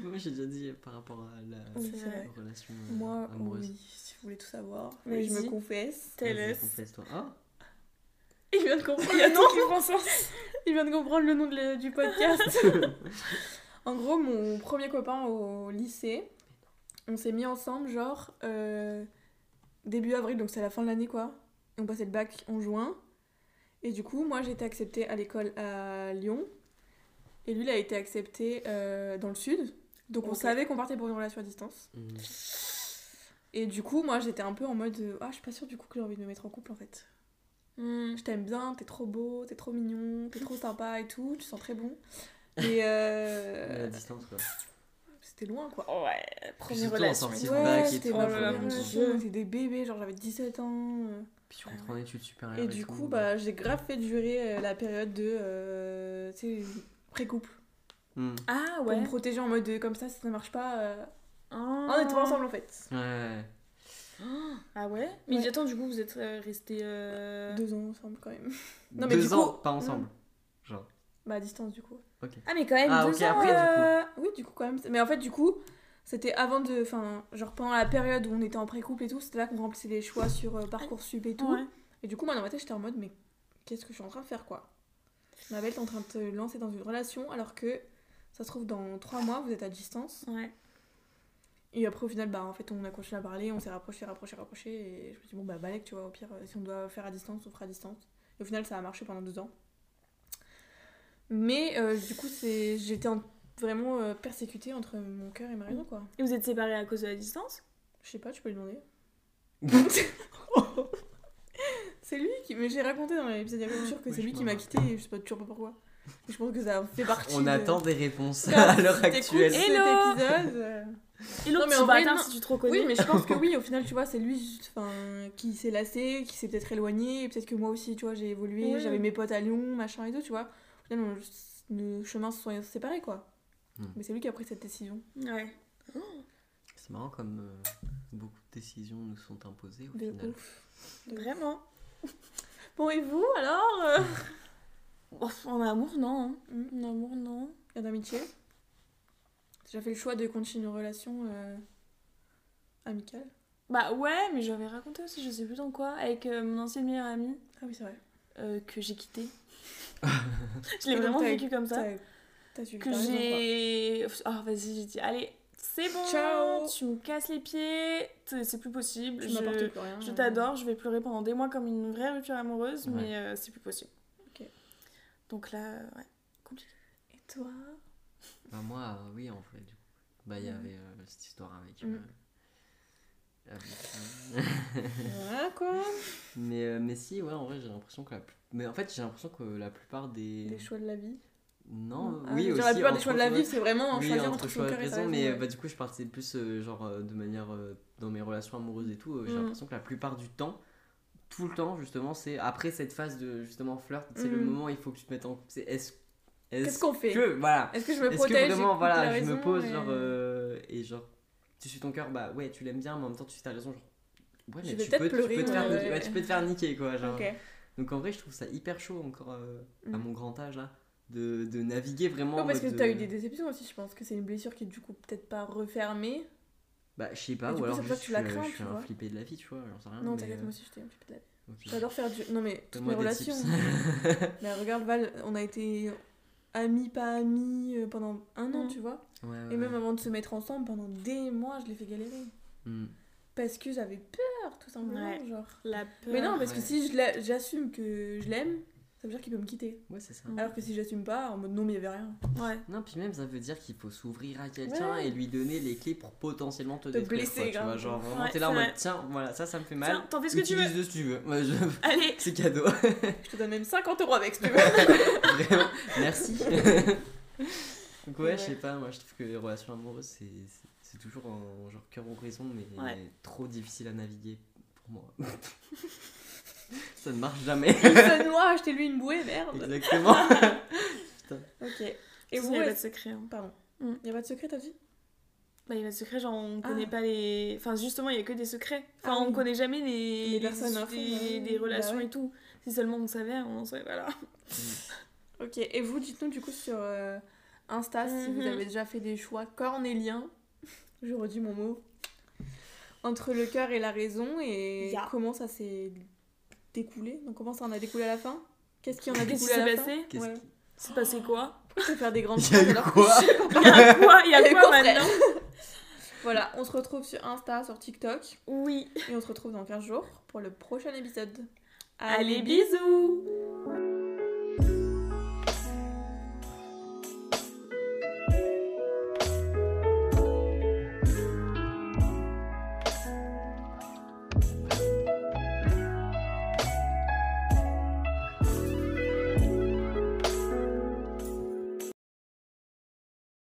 S3: Moi, j'ai déjà dit par rapport à la
S1: Oui,
S3: relation euh,
S1: Moi,
S3: amoureuse.
S1: oui, si vous voulez tout savoir. Oui, je me confesse.
S2: Tell us.
S3: confesse-toi. Ah,
S1: Il vient de comprendre
S2: Il y a
S1: le
S2: tout
S1: nom.
S2: qui prend sens.
S1: Il vient de comprendre le nom de le- du podcast. en gros, mon premier copain au lycée, on s'est mis ensemble, genre, euh, début avril, donc c'est la fin de l'année, quoi. Et on passait le bac en juin. Et du coup, moi, j'ai été acceptée à l'école à Lyon. Et lui, il a été accepté euh, dans le sud. Donc on savait qu'on partait pour une relation à distance.
S3: hmm.
S1: Et du coup, moi, j'étais un peu en mode euh, Ah, je suis pas sûre du coup que j'ai envie de me mettre en couple en fait.
S2: Hmm.
S1: Je t'aime bien, t'es trop beau, t'es trop mignon, t'es trop sympa et tout, tu sens très bon. Et euh,
S3: à distance, quoi.
S1: c'était loin quoi.
S2: Ouais, première relation.
S3: bac et
S1: c'était
S2: oh
S1: on était des bébés, genre j'avais 17 ans. euh.
S3: Puis tu rentres en études supérieures.
S1: Et du
S3: tout.
S1: coup, bah, j'ai grave fait durer euh, la période de euh, tu sais, pré-couple.
S3: Hmm.
S2: Ah
S1: Pour
S2: ouais.
S1: me protéger en mode de, comme ça, si ça marche pas. euh,
S2: Ah.
S1: On était pas ensemble en fait.
S3: Ouais.
S2: Ah ouais Mais
S1: Ouais.
S2: attends, du coup, vous êtes euh, restés. euh,
S1: Deux ans ensemble quand même. Non, mais
S3: Deux
S1: du
S3: ans,
S1: coup-
S3: pas ensemble. Genre.
S1: Bah, à distance du coup.
S2: Ah, mais quand même,
S3: Ah,
S2: deux ans.
S3: après, du coup.
S2: euh,
S1: Oui, du coup, quand même. Mais en fait, du coup, c'était avant de. Enfin, genre pendant la période où on était en pré-couple et tout, c'était là qu'on remplissait les choix sur euh, Parcoursup et tout.
S2: Ouais.
S1: Et du coup, moi, dans ma tête, j'étais en mode, mais qu'est-ce que je suis en train de faire, quoi? Ma belle, t'es en train de te lancer dans une relation alors que ça se trouve, dans trois mois, vous êtes à distance.
S2: Ouais.
S1: Et après, au final, bah, en fait, on a continué à parler, on s'est rapproché, rapproché, rapproché. Et je me suis dit, bon, bah, balèque, tu vois, au pire, si on doit faire à distance, on fera à distance. Et au final, ça a marché pendant deux ans. Mais euh, du coup, c'est j'étais en- vraiment euh, persécutée entre mon cœur et ma raison, quoi.
S2: Et vous êtes séparés à cause de la distance?
S1: Je sais pas, tu peux lui demander. c'est lui qui. Mais j'ai raconté dans l'épisode jours que
S3: Oui,
S1: c'est lui qui m'a quitté et je sais pas toujours pas pourquoi. Je pense que ça fait partie.
S3: On
S1: de-
S3: attend des réponses à l'heure actuelle.
S1: cet
S2: Hello
S1: épisode. euh,
S2: Et l'autre,
S1: Non, mais en vrai, non.
S2: si tu te reconnais.
S1: Oui, mais je pense que oui, au final, tu vois, c'est lui juste, qui s'est lassé, qui s'est peut-être éloigné, et peut-être que moi aussi, tu vois, j'ai évolué,
S2: Oui.
S1: j'avais mes potes à Lyon, machin et tout, tu vois. Au final, on- nos chemins se sont séparés, quoi.
S3: Hmm.
S1: Mais c'est lui qui a pris cette décision.
S2: Ouais.
S3: C'est marrant comme euh, beaucoup de décisions nous sont imposées au
S1: De
S3: final.
S1: ouf. De ouf.
S2: Vraiment.
S1: Bon, et vous, alors euh,
S2: en amour, non. hein.
S1: Hmm.
S2: En amour, non.
S1: Et en amitié J'ai fait le choix de continuer une relation euh, amicale.
S2: Bah ouais, mais j'avais raconté aussi, je sais plus dans quoi, avec euh, mon ancienne meilleure amie
S1: Ah oui, c'est vrai.
S2: euh, que j'ai quittée. je l'ai vraiment vécu comme ça.
S1: T'as- suivi
S2: Que j'ai. Oh, vas-y, j'ai dit, allez, c'est bon,
S1: Ciao.
S2: tu me casses les pieds, c'est plus possible.
S1: Tu
S2: je
S1: m'apportes plus rien.
S2: je t'adore, je vais pleurer pendant des mois comme une vraie rupture amoureuse,
S3: Ouais.
S2: mais euh, c'est plus possible. Donc là, ouais, compliqué.
S1: Et toi?
S3: Bah, moi, euh, oui, en vrai, du coup. Bah, il y avait euh, cette histoire avec.
S1: Mm.
S3: euh, avec,
S1: Voilà, quoi.
S3: mais, euh, mais si, ouais, en vrai, j'ai l'impression que la. plus- Mais en fait, j'ai l'impression que la plupart des.
S1: Des choix de la vie.
S3: Non,
S1: Ah,
S3: oui, aussi.
S1: la plupart des choix de la vie, c'est vraiment
S3: Oui,
S1: choisir
S3: entre
S1: entre son
S3: choix et raison, mais
S1: ouais.
S3: bah, du coup, je partais plus euh, genre de manière euh, dans mes relations amoureuses et tout. euh, J'ai
S2: Mm.
S3: l'impression que la plupart du temps, tout le temps, justement, c'est après cette phase de justement flirt, c'est le
S1: Mm.
S3: moment où il faut que tu te mettes en. c'est Est-ce
S1: Qu'est-ce
S3: est-ce
S1: qu'on fait
S3: que. Voilà.
S1: Est-ce que je me
S3: Est-ce
S1: protège
S3: que vraiment, je me pose,
S1: et-
S3: genre. euh, et genre, tu suis ton cœur, bah ouais, tu l'aimes bien, mais en même temps, tu ta raison, genre. Ouais, mais tu peux, tu, te faire
S1: ouais.
S3: niquer, ouais, tu peux te faire niquer, quoi. Genre. Donc en vrai, je trouve ça hyper chaud encore euh, à
S1: Mm.
S3: mon grand âge là, de, de naviguer vraiment. En
S1: parce que
S3: de-
S1: eu des déceptions aussi, je pense que c'est une blessure qui est du coup peut-être pas refermée.
S3: Bah, je sais pas, ou
S1: coup,
S3: alors juste
S1: que tu la
S3: je suis,
S1: crains,
S3: je
S1: tu
S3: suis un
S1: vois.
S3: flippé de la vie, tu vois, j'en sais rien.
S1: non, t'inquiète,
S3: euh,
S1: moi aussi j'étais un peu de la vie.
S3: ok.
S1: J'adore faire du. Non, mais toutes mes
S3: des
S1: relations. mais regarde, Val, on a été amis, pas amis euh, pendant un an,
S2: Mm.
S1: tu vois.
S3: Ouais, ouais,
S1: Et même
S3: ouais.
S1: avant de se mettre ensemble, pendant des mois, je l'ai fait galérer.
S3: Hmm.
S1: Parce que j'avais peur, tout simplement.
S2: Ouais.
S1: Genre.
S2: La peur.
S1: Mais non, parce que si j'assume que je l'aime, ça veut dire qu'il peut me quitter.
S3: Ouais, c'est ça.
S1: Alors que si j'assume pas, en mode non, mais il y avait rien.
S2: Ouais.
S3: Non, puis même ça veut dire qu'il faut s'ouvrir à quelqu'un
S1: Ouais.
S3: et lui donner les clés pour potentiellement te
S1: Te
S3: détruire.
S1: blesser,
S3: quoi, tu vois, genre vraiment
S2: Ouais,
S3: t'es là en mode tiens, voilà, ça, ça me fait mal.
S2: Tiens, t'en fais ce que tu veux.
S3: Utilise-le si tu veux. Ouais, je-
S2: Allez
S3: C'est cadeau.
S1: Je te donne même 50 euros avec, si tu veux.
S3: Vraiment, merci. Donc ouais,
S1: Ouais.
S3: je sais pas, moi je trouve que les relations amoureuses c'est c'est- c'est toujours en genre cœur ou raison, mais
S2: Ouais.
S3: trop difficile à naviguer pour moi. ça ne marche jamais.
S1: Il se noie, achetez-lui une bouée, merde.
S3: Exactement.
S1: Ok. Et vous,
S2: il n'y a pas de secret. hein.
S1: Pardon.
S2: Mm.
S1: Y a pas de secret, t'as dit?
S2: Bah, il y a pas de secret, genre on
S1: Ah.
S2: connaît pas les. Enfin, justement, il y a que des secrets. Enfin,
S1: Ah
S2: on
S1: oui.
S2: connaît jamais les,
S1: Les personnes fond,
S2: des,
S1: bah bah
S2: relations
S1: ouais.
S2: et tout. Si seulement on savait, on serait. Voilà.
S1: Ok. Et vous, dites-nous du coup sur. euh, Insta si vous
S2: Mhm.
S1: avez déjà fait des choix cornéliens. Je redis mon mot. Entre le cœur et la raison et comment ça s'est découlé. Donc comment ça en a découlé à la fin? Qu'est-ce qui en a découlé à la fin?
S2: Passé
S3: Qu'est-ce
S1: Ouais.
S3: qui-
S2: C'est passé quoi?
S1: Vais faire des grandes
S3: eu
S1: alors
S3: quoi?
S2: Il y a quoi? Il y a quoi maintenant?
S1: Voilà, on se retrouve sur Insta, sur TikTok
S2: Oui.
S1: et on se retrouve dans 15 jours pour le prochain épisode.
S2: Allez, bisous